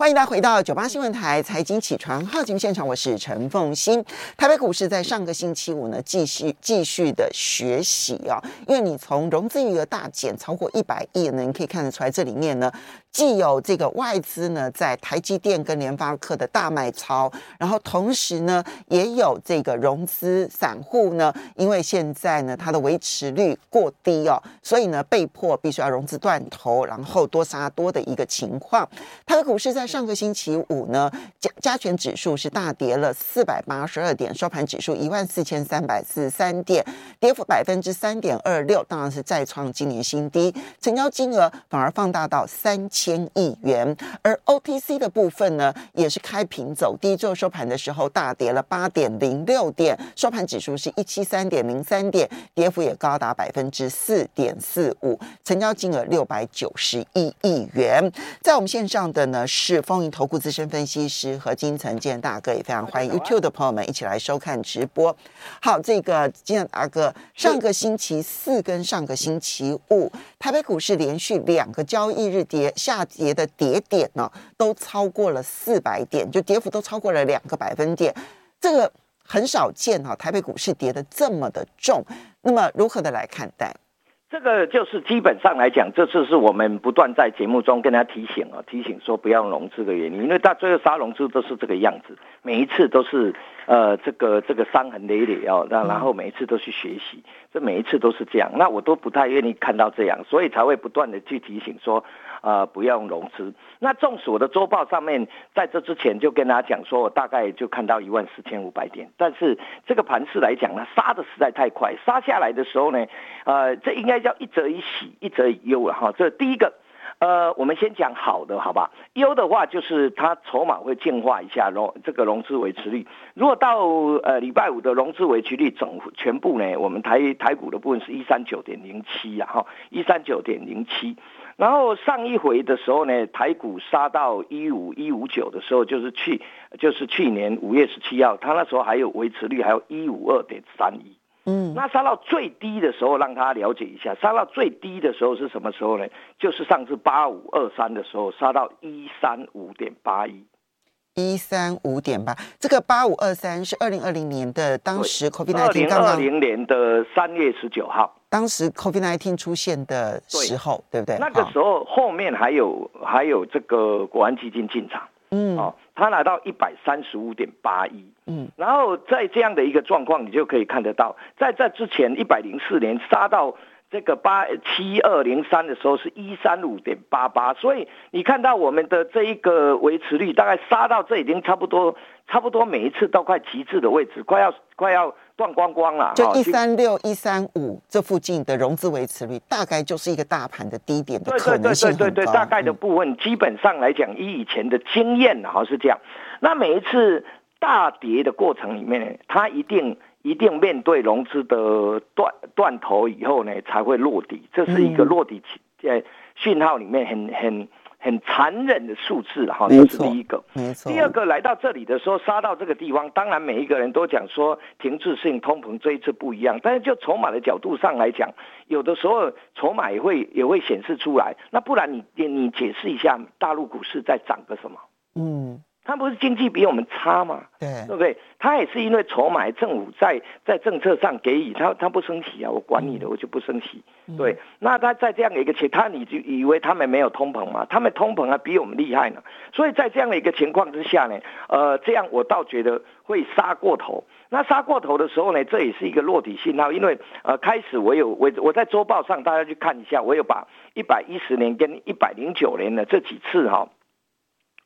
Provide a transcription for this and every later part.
欢迎大家回到九八新闻台财经起床号节目现场，我是陈凤欣。台北股市在上个星期五呢，继续继续的学习啊，因为你从融资余额大减超过一百亿呢，你可以看得出来，这里面呢。既有这个外资呢，在台积电跟联发科的大卖超，然后同时呢，也有这个融资散户呢，因为现在呢，它的维持率过低哦，所以呢，被迫必须要融资断头，然后多杀多的一个情况。它的股市在上个星期五呢，加加权指数是大跌了四百八十二点，收盘指数一万四千三百四十三点，跌幅百分之三点二六，当然是再创今年新低，成交金额反而放大到三。千亿元，而 OTC 的部分呢，也是开平走低，最后收盘的时候大跌了八点零六点，收盘指数是一七三点零三点，跌幅也高达百分之四点四五，成交金额六百九十一亿元。在我们线上的呢是风云投顾资深分析师和金城建大哥，也非常欢迎 YouTube 的朋友们一起来收看直播。好，这个建大哥，上个星期四跟上个星期五，台北股市连续两个交易日跌。下跌的跌点呢，都超过了四百点，就跌幅都超过了两个百分点，这个很少见哈。台北股市跌的这么的重，那么如何的来看待？这个就是基本上来讲，这次是我们不断在节目中跟他提醒哦，提醒说不要融资的原因，因为到最后杀融资都是这个样子，每一次都是呃这个这个伤痕累累哦，那然后每一次都去学习，这每一次都是这样，那我都不太愿意看到这样，所以才会不断的去提醒说。呃，不要用融资。那纵使我的周报上面在这之前就跟大家讲说，我大概就看到一万四千五百点。但是这个盘势来讲呢，杀的实在太快，杀下来的时候呢，呃，这应该叫一则以喜，一则以忧了哈。这第一个，呃，我们先讲好的，好吧？忧的话就是它筹码会净化一下融这个融资维持率。如果到呃礼拜五的融资维持率总全部呢，我们台台股的部分是一三九点零七啊，哈，一三九点零七。然后上一回的时候呢，台股杀到一五一五九的时候，就是去就是去年五月十七号，它那时候还有维持率还有一五二点三一。嗯，那杀到最低的时候，让他了解一下，杀到最低的时候是什么时候呢？就是上次八五二三的时候，杀到一三五点八一。一三五点八，这个八五二三是二零二零年的当时 COVID 刚刚二零年的三月十九号，当时 COVID nineteen 出现的时候，对不对？那个时候后面还有还有这个国安基金进场，嗯，哦，他拿到一百三十五点八一，嗯，然后在这样的一个状况，你就可以看得到，在这之前一百零四年杀到。这个八七二零三的时候是一三五点八八，所以你看到我们的这一个维持率大概杀到这已经差不多，差不多每一次都快极致的位置，快要快要断光光了。就一三六一三五这附近的融资维持率，大概就是一个大盘的低点的可能性对对对对对，大概的部分基本上来讲，以以前的经验哈是这样。那每一次大跌的过程里面，它一定。一定面对融资的断断头以后呢，才会落底，这是一个落底呃讯号里面很很很残忍的数字哈，这是第一个。没错。第二个来到这里的时候，杀到这个地方，当然每一个人都讲说停滞性通膨这一次不一样，但是就筹码的角度上来讲，有的时候筹码也会也会显示出来。那不然你你解释一下大陆股市在涨个什么？嗯。他不是经济比我们差吗？对，对不对？他也是因为筹码，政府在在政策上给予他，他不升息啊，我管你的，我就不升息。对，那他在这样的一个情，他你就以为他们没有通膨吗？他们通膨啊比我们厉害呢。所以在这样的一个情况之下呢，呃，这样我倒觉得会杀过头。那杀过头的时候呢，这也是一个落底信号，因为呃，开始我有我我在周报上大家去看一下，我有把一百一十年跟一百零九年的这几次哈。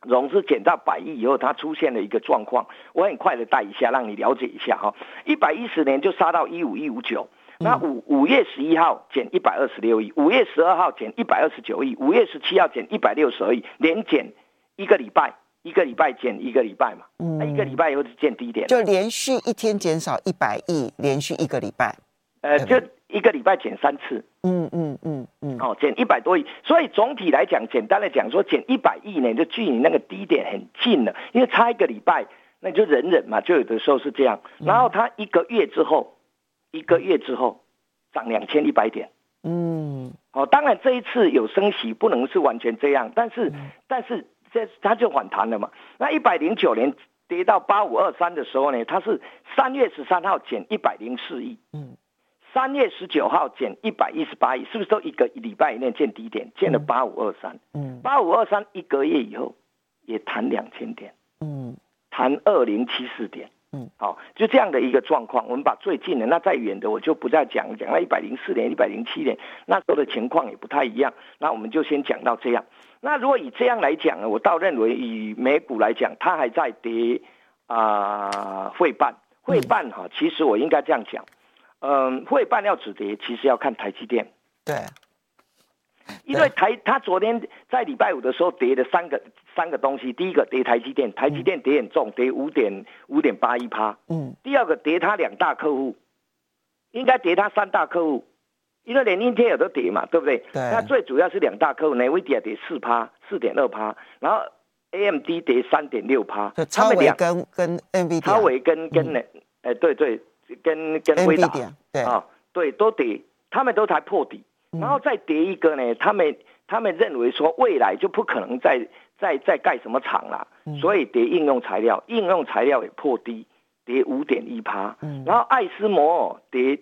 融资减到百亿以后，它出现了一个状况，我很快的带一下，让你了解一下哈。一百一十年就杀到一五一五九，那五五月十一号减一百二十六亿，五月十二号减一百二十九亿，五月十七号减一百六十二亿，连减一个礼拜，一个礼拜减一个礼拜嘛，那一个礼拜以后就见低点，就连续一天减少一百亿，连续一个礼拜，呃，就。一个礼拜减三次，嗯嗯嗯嗯，哦，减一百多亿，所以总体来讲，简单的讲说，减一百亿呢，就距离那个低点很近了，因为差一个礼拜，那就忍忍嘛，就有的时候是这样。然后它一个月之后，一个月之后涨两千一百点，嗯，哦，当然这一次有升息，不能是完全这样，但是但是这它就反弹了嘛。那一百零九年跌到八五二三的时候呢，它是三月十三号减一百零四亿，嗯，三月十九号减一百一十八亿，是不是都一个礼拜以内见低点，见了八五二三，嗯，八五二三一个月以后也弹两千点，嗯，弹二零七四点。嗯，好，就这样的一个状况，我们把最近的那再远的我就不再讲，讲到一百零四年、一百零七年，那时候的情况也不太一样。那我们就先讲到这样。那如果以这样来讲呢，我倒认为以美股来讲，它还在跌啊，会办会办哈。其实我应该这样讲，嗯，会半要止跌，其实要看台积电。对。因为台，他昨天在礼拜五的时候跌了三个三个东西，第一个跌台积电，台积电跌很重，跌五点五点八一趴。嗯。第二个跌他两大客户，应该跌他三大客户，因为连英特尔都跌嘛，对不对？对。那最主要是两大客户，内维迪亚跌四趴，四点二趴，然后 AMD 跌三点六趴。超维跟跟 NVD。超维跟跟呢？哎，对对，跟跟微达。对啊，对，都跌，他们都才破底。然后再跌一个呢，他们他们认为说未来就不可能再再再盖什么厂了，所以跌应用材料，应用材料也破低，跌五点一趴。然后爱斯摩尔跌，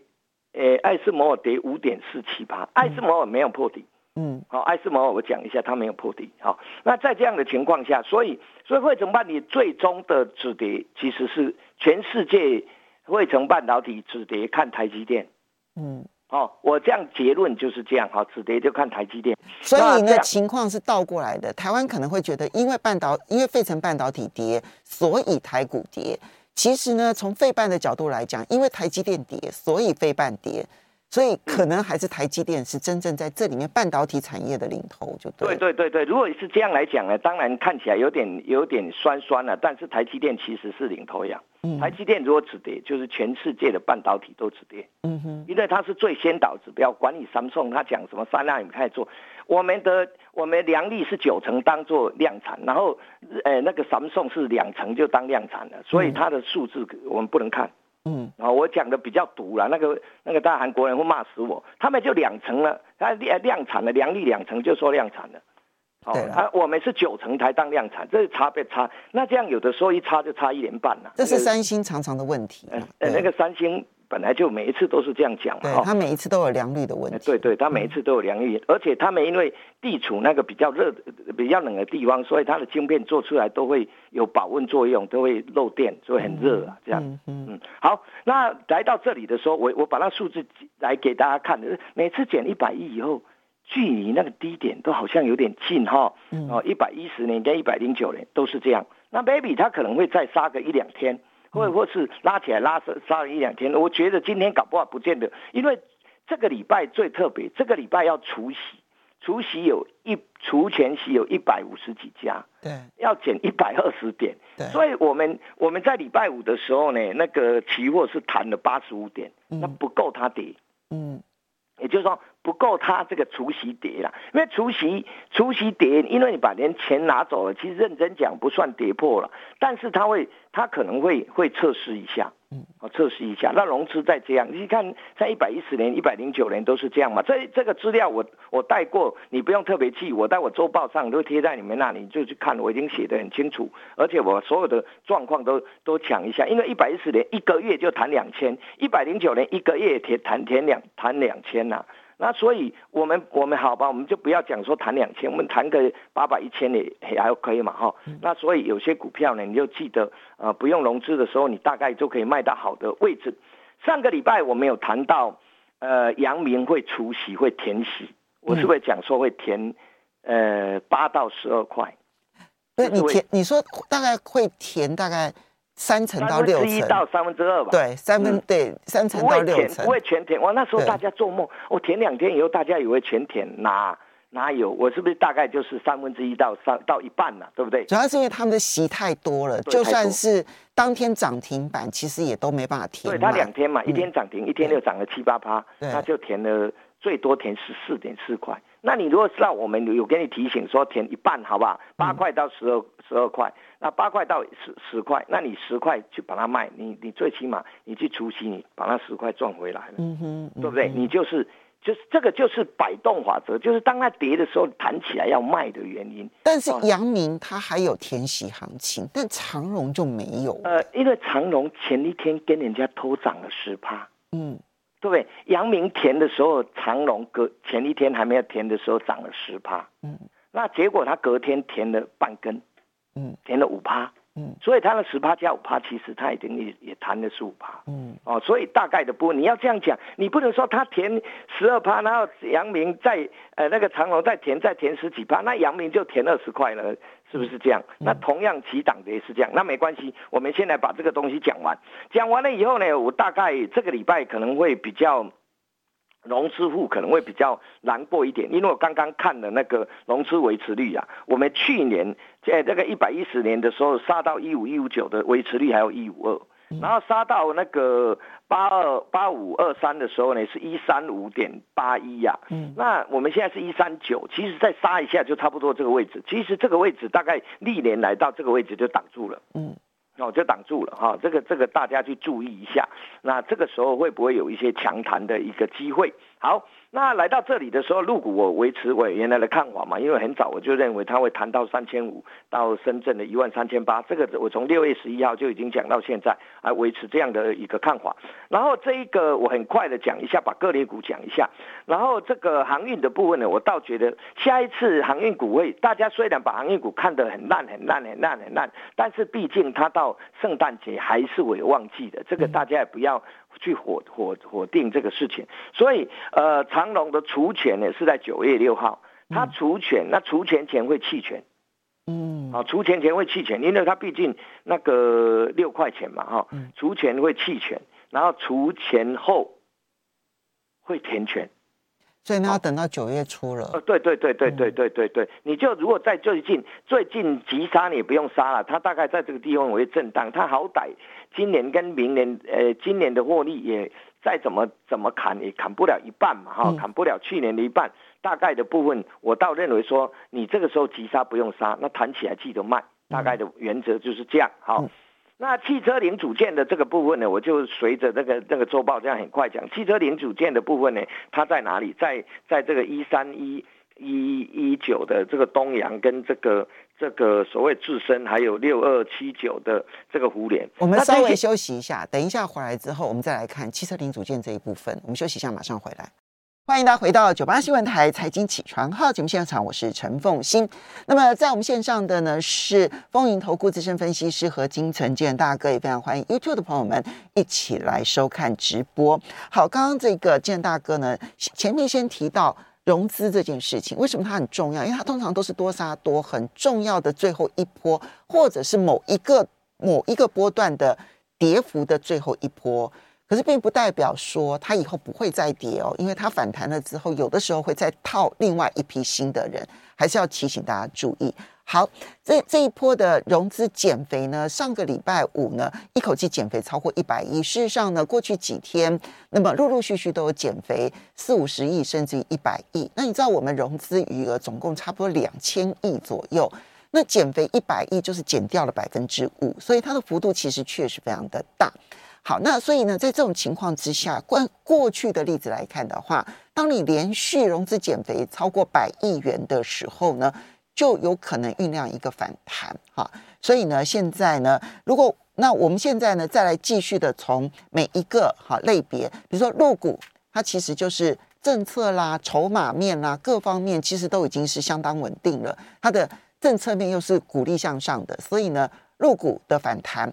呃，爱斯摩尔跌五点四七趴，爱斯摩尔没有破底。嗯，好，爱斯摩尔我讲一下，它没有破底。好，那在这样的情况下，所以所以汇成半导体最终的止跌其实是全世界汇成半导体止跌看台积电。嗯。哦，我这样结论就是这样，好，止跌就看台积电。所以呢，情况是倒过来的。台湾可能会觉得，因为半导，因为费城半导体跌，所以台股跌。其实呢，从费半的角度来讲，因为台积电跌，所以费半跌。所以可能还是台积电是真正在这里面半导体产业的领头，就对。对对对对，如果是这样来讲呢，当然看起来有点有点酸酸了，但是台积电其实是领头羊。嗯。台积电如果止跌，就是全世界的半导体都止跌。嗯哼。因为它是最先导指标，管理三送，他讲什么三纳米开始做，我们的我们良率是九成当做量产，然后呃那个三送是两成就当量产了，所以它的数字我们不能看。嗯，啊，我讲的比较毒了，那个那个大韩国人会骂死我。他们就两成了，他量量产了，良率两成就说量产了。哦，啊，我们是九成才当量产，这是差别差。那这样有的时候一差就差一年半了。这是三星常常的问题。嗯，那个三星。本来就每一次都是这样讲嘛，他每一次都有良率的问题。对对，他每一次都有良率，而且他们因为地处那个比较热、比较冷的地方，所以它的晶片做出来都会有保温作用，都会漏电，所以很热啊。这样，嗯嗯。好，那来到这里的时候，我我把那数字来给大家看的，每次减一百亿以后，距离那个低点都好像有点近哈。哦，一百一十年跟一百零九年都是这样。那 baby 它可能会再杀个一两天。或或是拉起来拉杀了一两天，我觉得今天搞不好不见得，因为这个礼拜最特别，这个礼拜要除夕，除夕有一除前息有一百五十几家，对，要减一百二十点，对，所以我们我们在礼拜五的时候呢，那个期货是弹了八十五点，那不够它跌，嗯。也就是说不够他这个除夕跌了，因为除夕除夕跌，因为你把连钱拿走了，其实认真讲不算跌破了，但是他会他可能会会测试一下，嗯，好测试一下，那融资再这样，你看在一百一十年、一百零九年都是这样嘛，这这个资料我我带过，你不用特别记，我在我周报上都贴在你们那里，就去看，我已经写得很清楚，而且我所有的状况都都讲一下，因为一百一十年一个月就谈两千，一百零九年一个月填谈填两谈两千呐。那所以，我们我们好吧，我们就不要讲说谈两千，我们谈个八百一千也还可以嘛，哈。那所以有些股票呢，你就记得，呃，不用融资的时候，你大概就可以卖到好的位置。上个礼拜我们有谈到，呃，阳明会除息会填息，我是不是讲说会填，呃，八到十二块？对，你填，你说大概会填大概。三成到六成，一到三分之二吧。对，三分对三成到六成，不会全填。哇，那时候大家做梦，我填两天以后，大家以为全填，哪哪有？我是不是大概就是三分之一到三到一半了，对不对？主要是因为他们的席太多了，就算是当天涨停板，其实也都没办法填。对，他两天嘛，一天涨停，一天又涨了七八趴，那就填了最多填十四点四块。那你如果知道我们有给你提醒说填一半，好不好？八块到十二十二块，那八块到十十块，那你十块去把它卖，你你最起码你去除息，你把那十块赚回来了，嗯哼，对不对？你就是就是这个就是摆动法则，就是当它跌的时候弹起来要卖的原因。但是阳明它还有填息行情，但长荣就没有。呃，因为长荣前一天跟人家偷涨了十趴，嗯，对不对？阳明填的时候，长隆隔前一天还没有填的时候涨了十趴，嗯，那结果他隔天填了半根，嗯，填了五趴。嗯，所以他的十趴加五趴，其实他已经也也谈了十五趴，嗯，哦，所以大概的波你要这样讲，你不能说他填十二趴，然后阳明再呃那个长隆再填再填十几趴，那阳明就填二十块了，是不是这样？那同样起涨的也是这样，那没关系，我们先来把这个东西讲完，讲完了以后呢，我大概这个礼拜可能会比较。融资户可能会比较难过一点，因为我刚刚看了那个融资维持率啊，我们去年在这个一百一十年的时候杀到一五一五九的维持率还有一五二，然后杀到那个八二八五二三的时候呢是一三五点八一呀，嗯，那我们现在是一三九，其实再杀一下就差不多这个位置，其实这个位置大概历年来到这个位置就挡住了，嗯。哦，就挡住了哈，这个这个大家去注意一下。那这个时候会不会有一些强弹的一个机会？好，那来到这里的时候，入股我维持我原来的看法嘛，因为很早我就认为它会谈到三千五到深圳的一万三千八，这个我从六月十一号就已经讲到现在，啊，维持这样的一个看法。然后这一个我很快的讲一下，把各类股讲一下。然后这个航运的部分呢，我倒觉得下一次航运股会，大家虽然把航运股看得很烂很烂很烂很烂，但是毕竟它到圣诞节还是会旺季的，这个大家也不要。去火火火定这个事情，所以呃，隆的除权呢是在九月六号，他除权，那除权前会弃权，嗯，啊，除权前会弃权，因为他毕竟那个六块钱嘛，哈，除权会弃权，然后除权后会填权。所以那要等到九月初了。呃，对对对对对对对对，你就如果在最近最近急杀，你也不用杀了，它大概在这个地方会震荡，它好歹今年跟明年，呃，今年的获利也再怎么怎么砍也砍不了一半嘛，哈，砍不了去年的一半，大概的部分，我倒认为说你这个时候急杀不用杀，那弹起来记得卖，大概的原则就是这样，好。那汽车零组件的这个部分呢，我就随着那个那个周报这样很快讲。汽车零组件的部分呢，它在哪里？在在这个一三一一一九的这个东阳跟这个这个所谓自身，还有六二七九的这个互联。我们稍微休息一下，等一下回来之后，我们再来看汽车零组件这一部分。我们休息一下，马上回来。欢迎大家回到九八新闻台财经起床号节目现场，我是陈凤欣。那么在我们线上的呢是风云投顾资深分析师和金存健大哥，也非常欢迎 YouTube 的朋友们一起来收看直播。好，刚刚这个健大哥呢，前面先提到融资这件事情，为什么它很重要？因为它通常都是多杀多，很重要的最后一波，或者是某一个某一个波段的跌幅的最后一波。可是并不代表说它以后不会再跌哦，因为它反弹了之后，有的时候会再套另外一批新的人，还是要提醒大家注意。好，这这一波的融资减肥呢，上个礼拜五呢，一口气减肥超过一百亿。事实上呢，过去几天，那么陆陆续续都有减肥四五十亿，甚至于一百亿。那你知道我们融资余额总共差不多两千亿左右，那减肥一百亿就是减掉了百分之五，所以它的幅度其实确实非常的大。好，那所以呢，在这种情况之下，过过去的例子来看的话，当你连续融资减肥超过百亿元的时候呢，就有可能酝酿一个反弹。哈，所以呢，现在呢，如果那我们现在呢，再来继续的从每一个哈类别，比如说入股，它其实就是政策啦、筹码面啦各方面，其实都已经是相当稳定了。它的政策面又是鼓励向上的，所以呢，入股的反弹。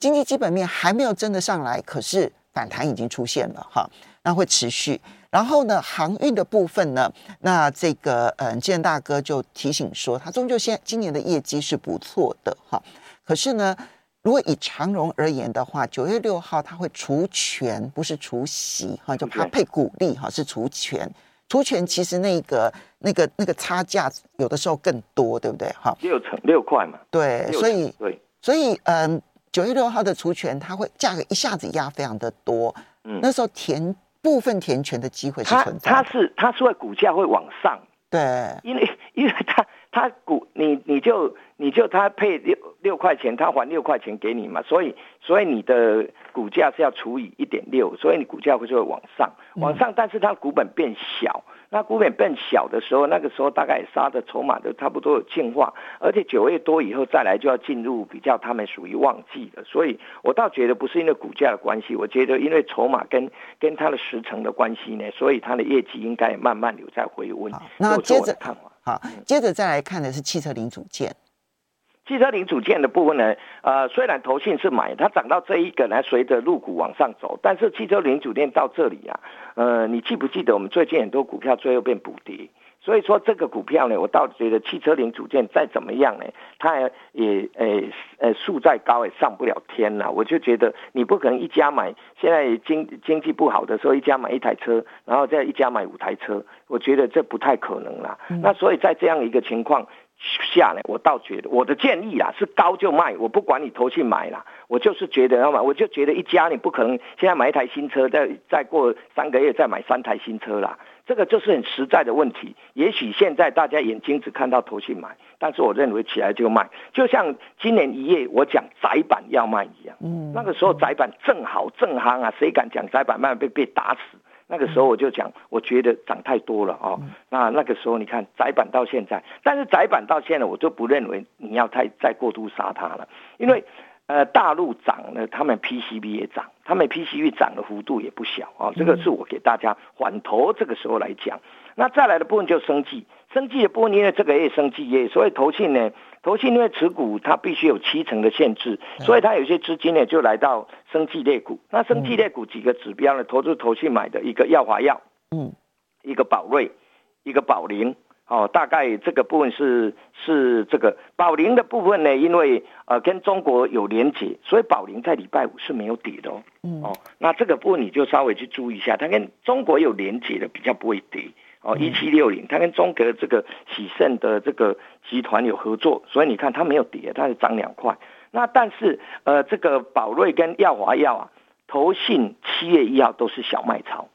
经济基本面还没有真的上来，可是反弹已经出现了哈，那会持续。然后呢，航运的部分呢，那这个嗯，建大哥就提醒说，他终究现今年的业绩是不错的哈。可是呢，如果以长荣而言的话，九月六号他会除权，不是除息哈，就怕配股利哈，是除权。除权其实那个那个那个差价有的时候更多，对不对哈？六成六块嘛。对，所以对，所以嗯。九月六号的除权，它会价格一下子压非常的多，嗯，那时候填部分填权的机会是存在，它是它是会股价会往上，对，因为因为它它股你你就你就他配六六块钱，他还六块钱给你嘛，所以所以你的股价是要除以一点六，所以你股价会就会往上，往上，但是它股本变小，那股本变小的时候，那个时候大概杀的筹码都差不多有净化，而且九月多以后再来就要进入比较他们属于旺季的，所以我倒觉得不是因为股价的关系，我觉得因为筹码跟跟它的时程的关系呢，所以它的业绩应该慢慢有在回温。那接着好，接着再来看的是汽车零组件。汽车零组件的部分呢，呃，虽然投信是买，它涨到这一个呢，随着入股往上走，但是汽车零组件到这里啊，呃，你记不记得我们最近很多股票最后变补跌？所以说这个股票呢，我倒觉得汽车零组件再怎么样呢，它也诶呃树再高也上不了天了。我就觉得你不可能一家买，现在经经济不好的时候，一家买一台车，然后再一家买五台车，我觉得这不太可能啦。那所以在这样一个情况。下呢，我倒觉得我的建议啦是高就卖，我不管你投去买啦，我就是觉得要买，我就觉得一家你不可能现在买一台新车，再再过三个月再买三台新车啦，这个就是很实在的问题。也许现在大家眼睛只看到投去买，但是我认为起来就卖，就像今年一月我讲窄板要卖一样，嗯，那个时候窄板正好正夯啊，谁敢讲窄板卖被被打死？那个时候我就讲，我觉得涨太多了哦。那那个时候你看窄板到现在，但是窄板到现在我就不认为你要太再过度杀它了，因为呃大陆涨了，他们 PCB 也涨，他们 PCB 涨的幅度也不小啊。这个是我给大家缓头这个时候来讲。那再来的部分就生计，生计的部分因为这个也生计业，所以投信呢。投信因为持股它必须有七成的限制，所以它有些资金呢就来到生计类股。那生计类股几个指标呢？投资投信买的一个药华药，嗯，一个宝瑞，一个宝林，哦，大概这个部分是是这个宝林的部分呢，因为呃跟中国有连结，所以宝林在礼拜五是没有跌的哦。哦，那这个部分你就稍微去注意一下，它跟中国有连结的比较不会跌。哦，一七六零，它跟中国这个喜盛的这个集团有合作，所以你看它没有跌，它是涨两块。那但是呃，这个宝瑞跟耀华药啊，投信七月一号都是小麦潮，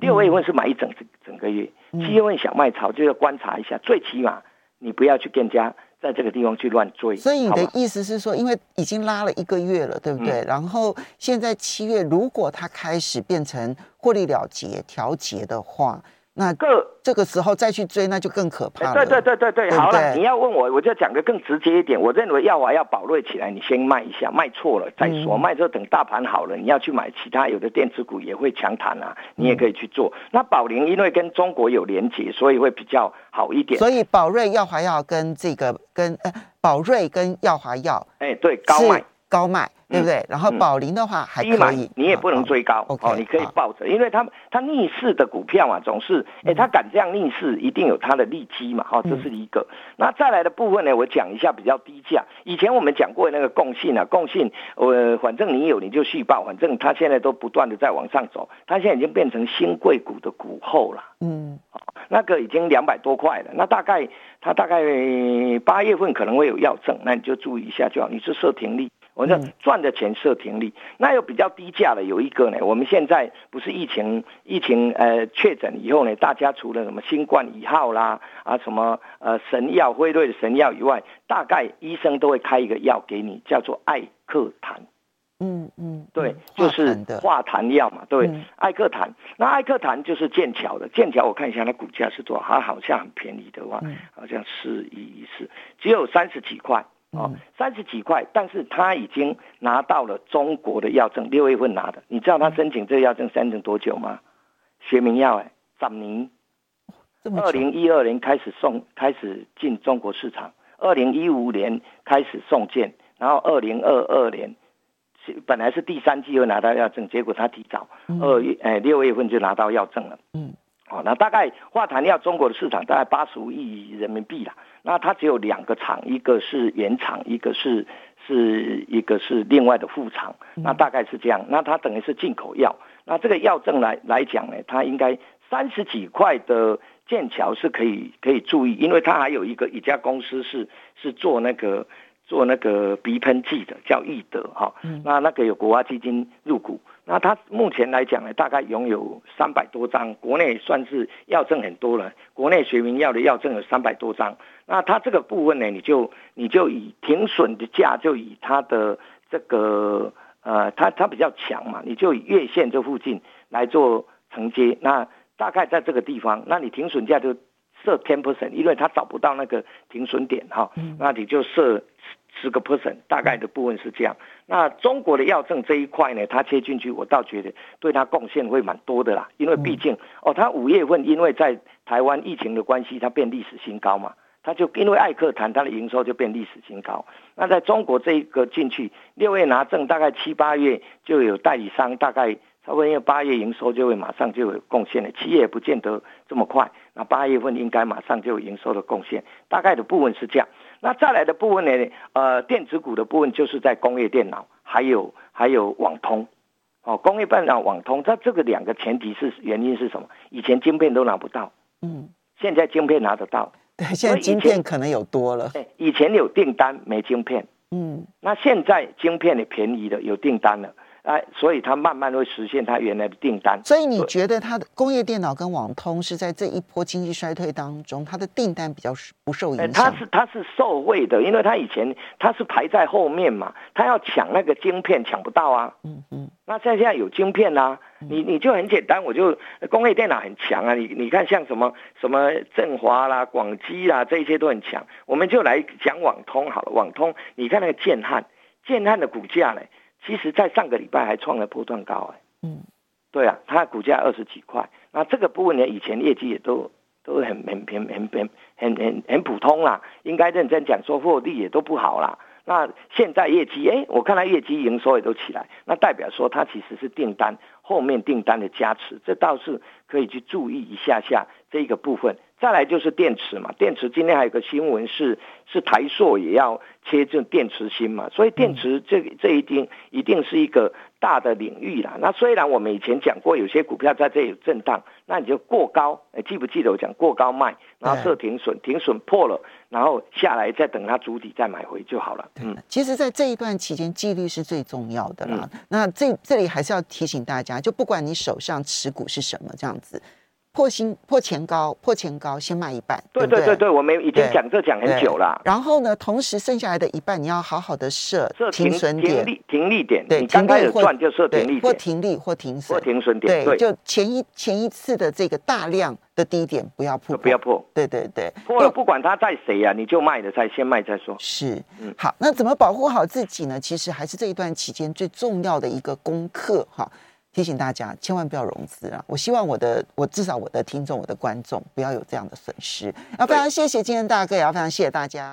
六月份是买一整整个月，七月份小麦潮就要观察一下，最起码你不要去更加在这个地方去乱追。所以你的意思是说，因为已经拉了一个月了，对不对？然后现在七月如果它开始变成获利了结调节的话。那个这个时候再去追，那就更可怕了。对对对对对，好了，你要问我，我就讲个更直接一点。我认为药华要保瑞起来，你先卖一下，卖错了再说。卖之后等大盘好了，你要去买其他有的电子股也会强弹啊，你也可以去做。那宝林因为跟中国有连结，所以会比较好一点。所以宝瑞耀华药跟这个跟呃宝瑞跟耀华药，哎，对，高卖高卖。对不对？然后宝林的话还可以，你也不能追高哦，你可以抱着，因为它它逆势的股票嘛，总是哎，它敢这样逆势，一定有它的利基嘛，哈，这是一个。那再来的部分呢，我讲一下比较低价。以前我们讲过那个共性啊，共性，呃，反正你有你就续报，反正它现在都不断的在往上走，它现在已经变成新贵股的股后了，嗯，那个已经两百多块了，那大概它大概八月份可能会有要证，那你就注意一下就好，你是设停利。我说赚的钱设停利，那有比较低价的有一个呢。我们现在不是疫情疫情呃确诊以后呢，大家除了什么新冠一号啦啊什么呃神药辉瑞的神药以外，大概医生都会开一个药给你，叫做艾克坦。嗯嗯，对，就是化痰药嘛，对，艾克坦。那艾克坦就是剑桥的，剑桥我看一下它股价是多少，它好像很便宜的话，好像是一四，只有三十几块。哦，三十几块，但是他已经拿到了中国的药证，六月份拿的。你知道他申请这个药证申请多久吗？学名药哎，早年，二零一二年开始送，开始进中国市场，二零一五年开始送件，然后二零二二年本来是第三季又拿到药证，结果他提早二月哎六月份就拿到药证了。嗯，哦，那大概化痰药中国的市场大概八十五亿人民币啦。那它只有两个厂，一个是原厂，一个是是一个是另外的副厂，那大概是这样。那它等于是进口药，那这个药证来来讲呢，它应该三十几块的剑桥是可以可以注意，因为它还有一个一家公司是是做那个做那个鼻喷剂的，叫易德哈，那那个有国外基金入股。那它目前来讲呢，大概拥有三百多张，国内算是药证很多了。国内学名药的药证有三百多张，那它这个部分呢，你就你就以停损的价，就以它的这个呃，它它比较强嘛，你就以月线这附近来做承接。那大概在这个地方，那你停损价就设 ten percent，因为它找不到那个停损点哈，那你就设十个 percent，大概的部分是这样。那中国的药证这一块呢，它切进去，我倒觉得对它贡献会蛮多的啦，因为毕竟哦，它五月份因为在台湾疫情的关系，它变历史新高嘛。它就因为艾克谈它的营收就变历史新高。那在中国这一个进去，六月拿证，大概七八月就有代理商，大概差不多因为八月营收就会马上就有贡献了。七月不见得这么快，那八月份应该马上就有营收的贡献。大概的部分是这样。那再来的部分呢？呃，电子股的部分就是在工业电脑，还有还有网通。哦，工业半导网通，它这个两个前提是原因是什么？以前晶片都拿不到，嗯，现在晶片拿得到。对，现在晶片可能有多了。对，以前有订单没晶片，嗯，那现在晶片也便宜了，有订单了。哎，所以它慢慢会实现它原来的订单。所以你觉得它的工业电脑跟网通是在这一波经济衰退当中，它的订单比较不受影响？它是它是受惠的，因为它以前它是排在后面嘛，它要抢那个晶片抢不到啊。嗯嗯。那现在现在有晶片啦，你你就很简单，我就工业电脑很强啊。你你看像什么什么振华啦、广基啦，这些都很强。我们就来讲网通好了，网通你看那个建汉，建汉的股价呢？其实在上个礼拜还创了波段高哎、嗯，对啊，它股价二十几块，那这个部分呢，以前业绩也都都很很很很很很很很普通啦，应该认真讲说获利也都不好啦。那现在业绩，哎，我看它业绩营收也都起来，那代表说它其实是订单后面订单的加持，这倒是可以去注意一下下这个部分。再来就是电池嘛，电池今天还有个新闻是，是台塑也要切这电池芯嘛，所以电池这这一定一定是一个大的领域啦。那虽然我们以前讲过，有些股票在这里震荡，那你就过高，记不记得我讲过高卖，然后设停损，停损破了，然后下来再等它主底再买回就好了。嗯，其实，在这一段期间，纪律是最重要的啦。那这这里还是要提醒大家，就不管你手上持股是什么，这样子。破新破前高，破前高先卖一半，对对对对，我们已经讲这讲很久了。然后呢，同时剩下来的一半，你要好好的设停损点、停利点。对，刚开始赚就设停利点，或停利或停损，或停损点。对，就前一前一次的这个大量的低点不要破，不要破。对对对，破了不管他在谁呀，你就卖的再先卖再说。是，嗯，好，那怎么保护好自己呢？其实还是这一段期间最重要的一个功课哈。提醒大家，千万不要融资啊！我希望我的，我至少我的听众、我的观众不要有这样的损失。要非常谢谢今天大哥，也要非常谢谢大家。